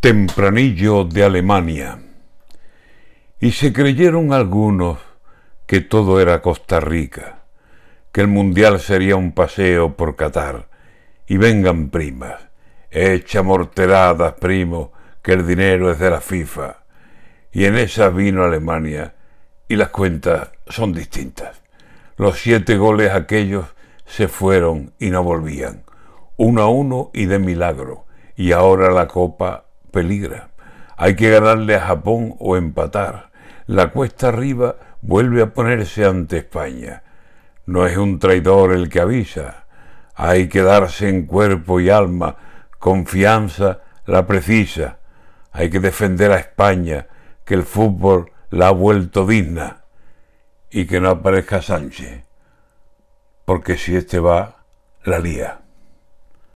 tempranillo de Alemania. Y se creyeron algunos que todo era Costa Rica, que el mundial sería un paseo por Qatar. Y vengan primas, echa morteradas, primo, que el dinero es de la FIFA. Y en esa vino Alemania y las cuentas son distintas. Los siete goles aquellos se fueron y no volvían, uno a uno y de milagro, y ahora la copa peligra. Hay que ganarle a Japón o empatar. La cuesta arriba vuelve a ponerse ante España. No es un traidor el que avisa. Hay que darse en cuerpo y alma. Confianza la precisa. Hay que defender a España, que el fútbol la ha vuelto digna. Y que no aparezca Sánchez, porque si este va, la lía.